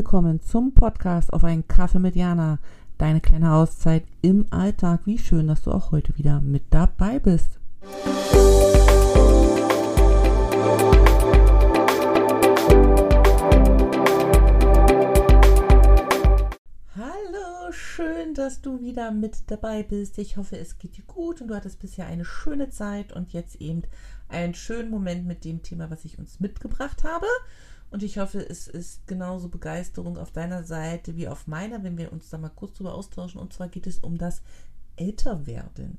Willkommen zum Podcast auf einen Kaffee mit Jana. Deine kleine Auszeit im Alltag. Wie schön, dass du auch heute wieder mit dabei bist. Hallo, schön, dass du wieder mit dabei bist. Ich hoffe, es geht dir gut und du hattest bisher eine schöne Zeit und jetzt eben einen schönen Moment mit dem Thema, was ich uns mitgebracht habe. Und ich hoffe, es ist genauso Begeisterung auf deiner Seite wie auf meiner, wenn wir uns da mal kurz drüber austauschen. Und zwar geht es um das Älterwerden.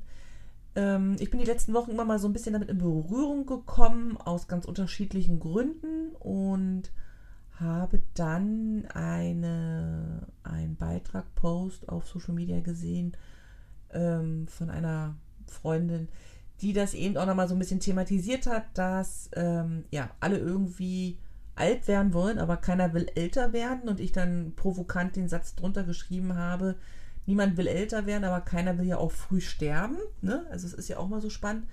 Ähm, ich bin die letzten Wochen immer mal so ein bisschen damit in Berührung gekommen, aus ganz unterschiedlichen Gründen und habe dann eine, einen Beitrag, Post auf Social Media gesehen ähm, von einer Freundin, die das eben auch nochmal so ein bisschen thematisiert hat, dass ähm, ja alle irgendwie alt werden wollen, aber keiner will älter werden und ich dann provokant den Satz drunter geschrieben habe, niemand will älter werden, aber keiner will ja auch früh sterben. Ne? Also es ist ja auch mal so spannend.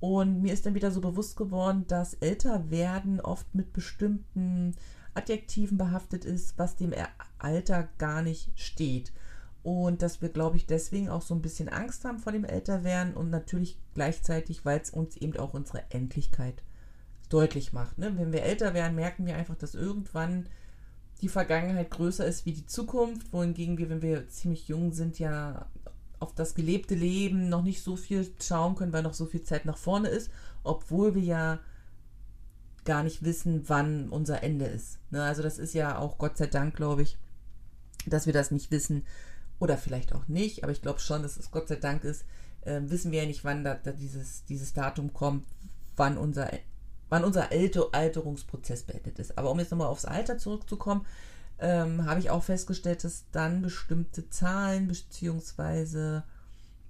Und mir ist dann wieder so bewusst geworden, dass älter werden oft mit bestimmten Adjektiven behaftet ist, was dem Alter gar nicht steht. Und dass wir, glaube ich, deswegen auch so ein bisschen Angst haben vor dem Älterwerden und natürlich gleichzeitig, weil es uns eben auch unsere Endlichkeit deutlich macht. Ne? Wenn wir älter werden, merken wir einfach, dass irgendwann die Vergangenheit größer ist wie die Zukunft, wohingegen wir, wenn wir ziemlich jung sind, ja auf das gelebte Leben noch nicht so viel schauen können, weil noch so viel Zeit nach vorne ist, obwohl wir ja gar nicht wissen, wann unser Ende ist. Ne? Also das ist ja auch Gott sei Dank, glaube ich, dass wir das nicht wissen oder vielleicht auch nicht, aber ich glaube schon, dass es Gott sei Dank ist, äh, wissen wir ja nicht, wann da, da dieses, dieses Datum kommt, wann unser wann unser Alter Alterungsprozess beendet ist. Aber um jetzt nochmal aufs Alter zurückzukommen, ähm, habe ich auch festgestellt, dass dann bestimmte Zahlen bzw.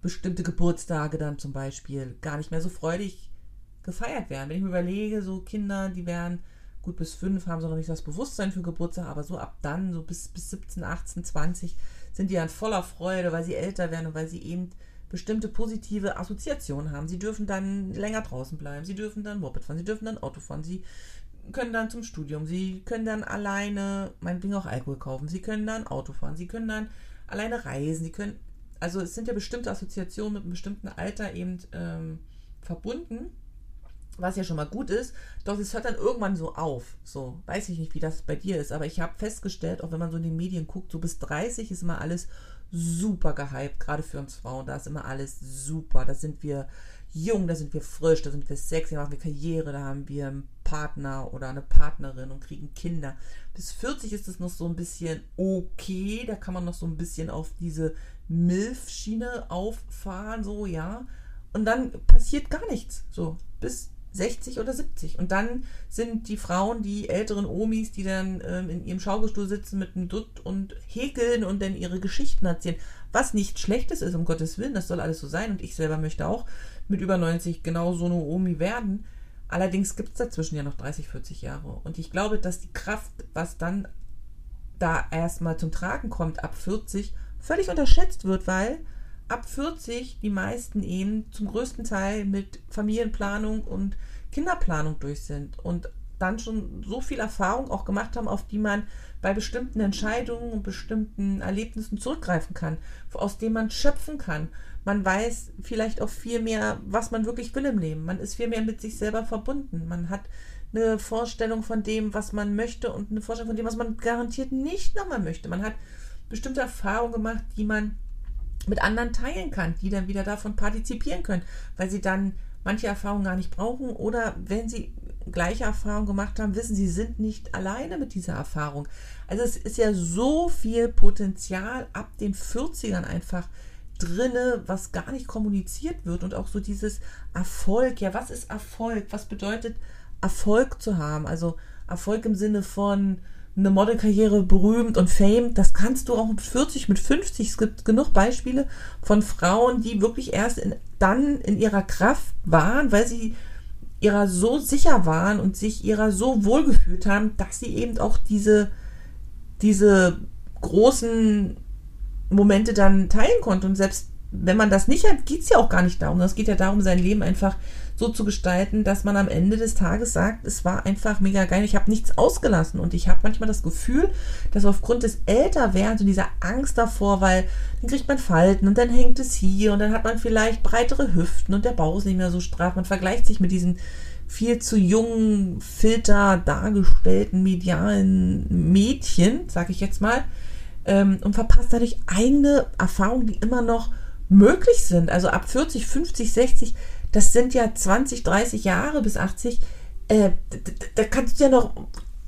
bestimmte Geburtstage dann zum Beispiel gar nicht mehr so freudig gefeiert werden. Wenn ich mir überlege, so Kinder, die werden gut bis fünf, haben sie noch nicht das Bewusstsein für Geburtstag, aber so ab dann, so bis, bis 17, 18, 20, sind die dann voller Freude, weil sie älter werden und weil sie eben bestimmte positive Assoziationen haben. Sie dürfen dann länger draußen bleiben, sie dürfen dann Moped fahren, sie dürfen dann Auto fahren, sie können dann zum Studium, sie können dann alleine, meinetwegen auch Alkohol kaufen, sie können dann Auto fahren, sie können dann alleine reisen, sie können, also es sind ja bestimmte Assoziationen mit einem bestimmten Alter eben ähm, verbunden, was ja schon mal gut ist, doch es hört dann irgendwann so auf. So, weiß ich nicht, wie das bei dir ist, aber ich habe festgestellt, auch wenn man so in den Medien guckt, so bis 30 ist immer alles super gehypt, gerade für uns Frauen. Da ist immer alles super. Da sind wir jung, da sind wir frisch, da sind wir sexy, da machen wir Karriere, da haben wir einen Partner oder eine Partnerin und kriegen Kinder. Bis 40 ist es noch so ein bisschen okay, da kann man noch so ein bisschen auf diese Milf-Schiene auffahren, so, ja. Und dann passiert gar nichts, so, bis 60 oder 70. Und dann sind die Frauen, die älteren Omis, die dann ähm, in ihrem Schaukelstuhl sitzen mit einem Dutt und häkeln und dann ihre Geschichten erzählen. Was nicht Schlechtes ist, um Gottes Willen, das soll alles so sein. Und ich selber möchte auch mit über 90 genau so eine Omi werden. Allerdings gibt es dazwischen ja noch 30, 40 Jahre. Und ich glaube, dass die Kraft, was dann da erstmal zum Tragen kommt, ab 40, völlig unterschätzt wird, weil ab 40 die meisten eben zum größten Teil mit Familienplanung und Kinderplanung durch sind und dann schon so viel Erfahrung auch gemacht haben, auf die man bei bestimmten Entscheidungen und bestimmten Erlebnissen zurückgreifen kann, aus denen man schöpfen kann. Man weiß vielleicht auch viel mehr, was man wirklich will im Leben. Man ist viel mehr mit sich selber verbunden. Man hat eine Vorstellung von dem, was man möchte und eine Vorstellung von dem, was man garantiert nicht nochmal möchte. Man hat bestimmte Erfahrungen gemacht, die man mit anderen teilen kann, die dann wieder davon partizipieren können, weil sie dann manche Erfahrungen gar nicht brauchen oder wenn sie gleiche Erfahrungen gemacht haben, wissen, sie sind nicht alleine mit dieser Erfahrung. Also es ist ja so viel Potenzial ab den 40ern einfach drinne, was gar nicht kommuniziert wird und auch so dieses Erfolg. Ja, was ist Erfolg? Was bedeutet Erfolg zu haben? Also Erfolg im Sinne von eine Modelkarriere berühmt und fame, das kannst du auch mit 40, mit 50. Es gibt genug Beispiele von Frauen, die wirklich erst in, dann in ihrer Kraft waren, weil sie ihrer so sicher waren und sich ihrer so wohlgefühlt haben, dass sie eben auch diese, diese großen Momente dann teilen konnte. Und selbst wenn man das nicht hat, geht es ja auch gar nicht darum. Es geht ja darum, sein Leben einfach so zu gestalten, dass man am Ende des Tages sagt, es war einfach mega geil. Ich habe nichts ausgelassen und ich habe manchmal das Gefühl, dass aufgrund des Älterwerdens und dieser Angst davor, weil dann kriegt man Falten und dann hängt es hier und dann hat man vielleicht breitere Hüften und der Bauch ist nicht mehr so straff. Man vergleicht sich mit diesen viel zu jungen Filter dargestellten medialen Mädchen, sag ich jetzt mal, ähm, und verpasst dadurch eigene Erfahrungen, die immer noch möglich sind. Also ab 40, 50, 60, das sind ja 20, 30 Jahre bis 80. Äh, da kannst du ja noch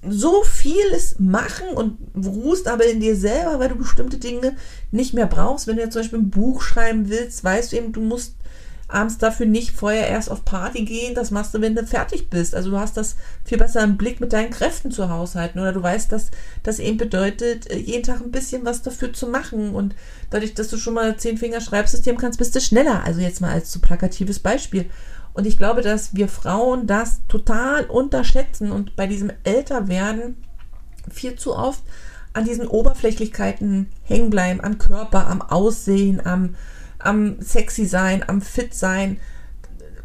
so vieles machen und ruhst aber in dir selber, weil du bestimmte Dinge nicht mehr brauchst. Wenn du jetzt zum Beispiel ein Buch schreiben willst, weißt du eben, du musst abends dafür nicht vorher erst auf Party gehen. Das machst du, wenn du fertig bist. Also du hast das viel besser im Blick mit deinen Kräften zu haushalten. Oder du weißt, dass das eben bedeutet, äh, jeden Tag ein bisschen was dafür zu machen. Und dadurch, dass du schon mal zehn Finger Schreibsystem kannst, bist du schneller. Also jetzt mal als zu plakatives Beispiel. Und ich glaube, dass wir Frauen das total unterschätzen und bei diesem Älterwerden viel zu oft an diesen Oberflächlichkeiten hängen bleiben, am Körper, am Aussehen, am am sexy sein, am fit sein.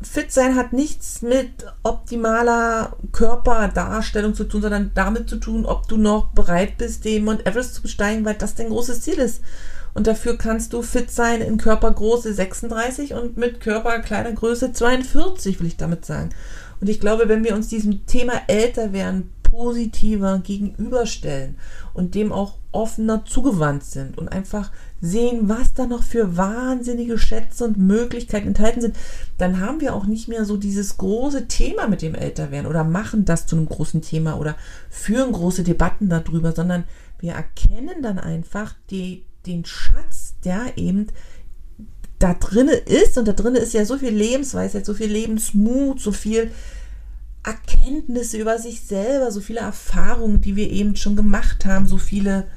Fit sein hat nichts mit optimaler Körperdarstellung zu tun, sondern damit zu tun, ob du noch bereit bist, den Mount Everest zu besteigen, weil das dein großes Ziel ist. Und dafür kannst du fit sein in Körpergröße 36 und mit Körperkleidergröße 42, will ich damit sagen. Und ich glaube, wenn wir uns diesem Thema älter werden positiver gegenüberstellen und dem auch offener zugewandt sind und einfach sehen, was da noch für wahnsinnige Schätze und Möglichkeiten enthalten sind, dann haben wir auch nicht mehr so dieses große Thema mit dem Älterwerden oder machen das zu einem großen Thema oder führen große Debatten darüber, sondern wir erkennen dann einfach die, den Schatz, der eben da drinne ist und da drinne ist ja so viel Lebensweisheit, so viel Lebensmut, so viel Erkenntnisse über sich selber, so viele Erfahrungen, die wir eben schon gemacht haben, so viele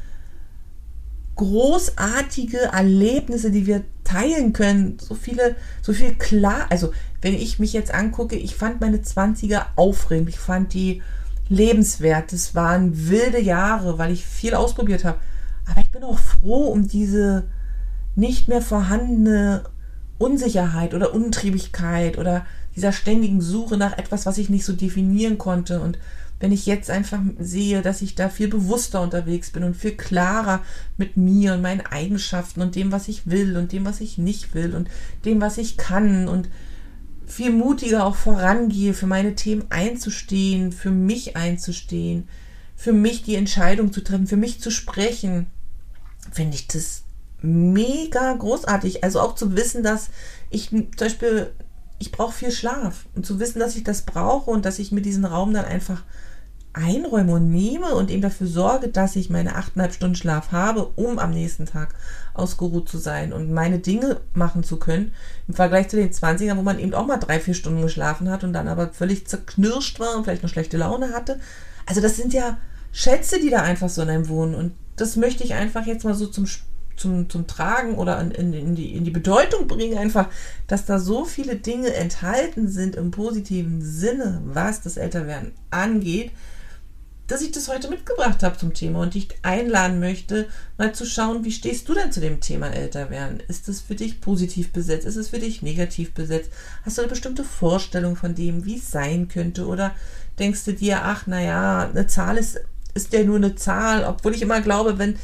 großartige Erlebnisse, die wir teilen können, so viele, so viel klar. Also, wenn ich mich jetzt angucke, ich fand meine 20er aufregend, ich fand die lebenswert. Es waren wilde Jahre, weil ich viel ausprobiert habe. Aber ich bin auch froh um diese nicht mehr vorhandene Unsicherheit oder Untriebigkeit oder dieser ständigen Suche nach etwas, was ich nicht so definieren konnte. Und wenn ich jetzt einfach sehe, dass ich da viel bewusster unterwegs bin und viel klarer mit mir und meinen Eigenschaften und dem, was ich will und dem, was ich nicht will und dem, was ich kann und viel mutiger auch vorangehe, für meine Themen einzustehen, für mich einzustehen, für mich die Entscheidung zu treffen, für mich zu sprechen, finde ich das mega großartig. Also auch zu wissen, dass ich zum Beispiel ich brauche viel Schlaf. Und zu wissen, dass ich das brauche und dass ich mir diesen Raum dann einfach einräume und nehme und eben dafür sorge, dass ich meine achteinhalb Stunden Schlaf habe, um am nächsten Tag ausgeruht zu sein und meine Dinge machen zu können. Im Vergleich zu den 20ern, wo man eben auch mal drei, vier Stunden geschlafen hat und dann aber völlig zerknirscht war und vielleicht noch schlechte Laune hatte. Also das sind ja Schätze, die da einfach so in einem wohnen. Und das möchte ich einfach jetzt mal so zum zum, zum Tragen oder in, in, die, in die Bedeutung bringen, einfach, dass da so viele Dinge enthalten sind im positiven Sinne, was das Älterwerden angeht, dass ich das heute mitgebracht habe zum Thema und dich einladen möchte, mal zu schauen, wie stehst du denn zu dem Thema Älterwerden? Ist es für dich positiv besetzt? Ist es für dich negativ besetzt? Hast du eine bestimmte Vorstellung von dem, wie es sein könnte? Oder denkst du dir, ach, naja, eine Zahl ist, ist ja nur eine Zahl, obwohl ich immer glaube, wenn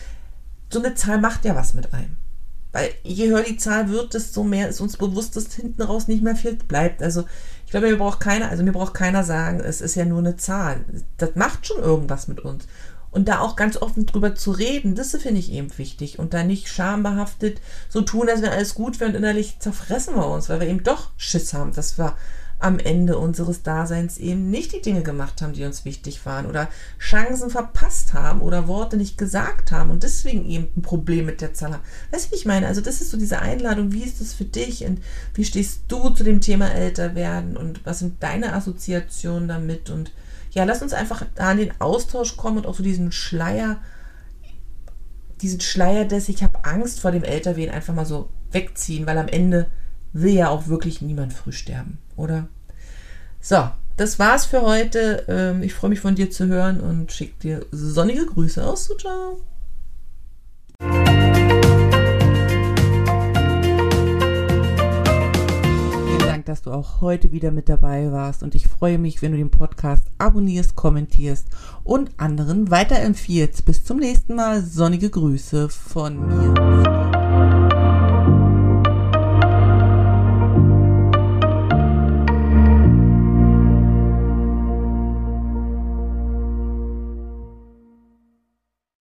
so eine Zahl macht ja was mit einem. Weil je höher die Zahl wird, desto mehr ist uns bewusst, dass hinten raus nicht mehr viel bleibt. Also ich glaube, mir braucht keiner, also mir braucht keiner sagen, es ist ja nur eine Zahl. Das macht schon irgendwas mit uns. Und da auch ganz offen drüber zu reden, das finde ich eben wichtig. Und da nicht schambehaftet so tun, als wenn alles gut wäre und innerlich zerfressen wir uns, weil wir eben doch Schiss haben, dass wir am Ende unseres Daseins eben nicht die Dinge gemacht haben, die uns wichtig waren oder Chancen verpasst haben oder Worte nicht gesagt haben und deswegen eben ein Problem mit der Zahl haben. Weißt du, wie ich meine? Also das ist so diese Einladung, wie ist das für dich und wie stehst du zu dem Thema älter werden und was sind deine Assoziationen damit und ja, lass uns einfach da in den Austausch kommen und auch so diesen Schleier, diesen Schleier des Ich habe Angst vor dem Älterwerden einfach mal so wegziehen, weil am Ende will ja auch wirklich niemand früh sterben, oder? So, das war's für heute. Ähm, ich freue mich von dir zu hören und schicke dir sonnige Grüße aus. Ciao. Dank, dass du auch heute wieder mit dabei warst und ich freue mich, wenn du den Podcast abonnierst, kommentierst und anderen weiterempfiehlst. Bis zum nächsten Mal. Sonnige Grüße von mir.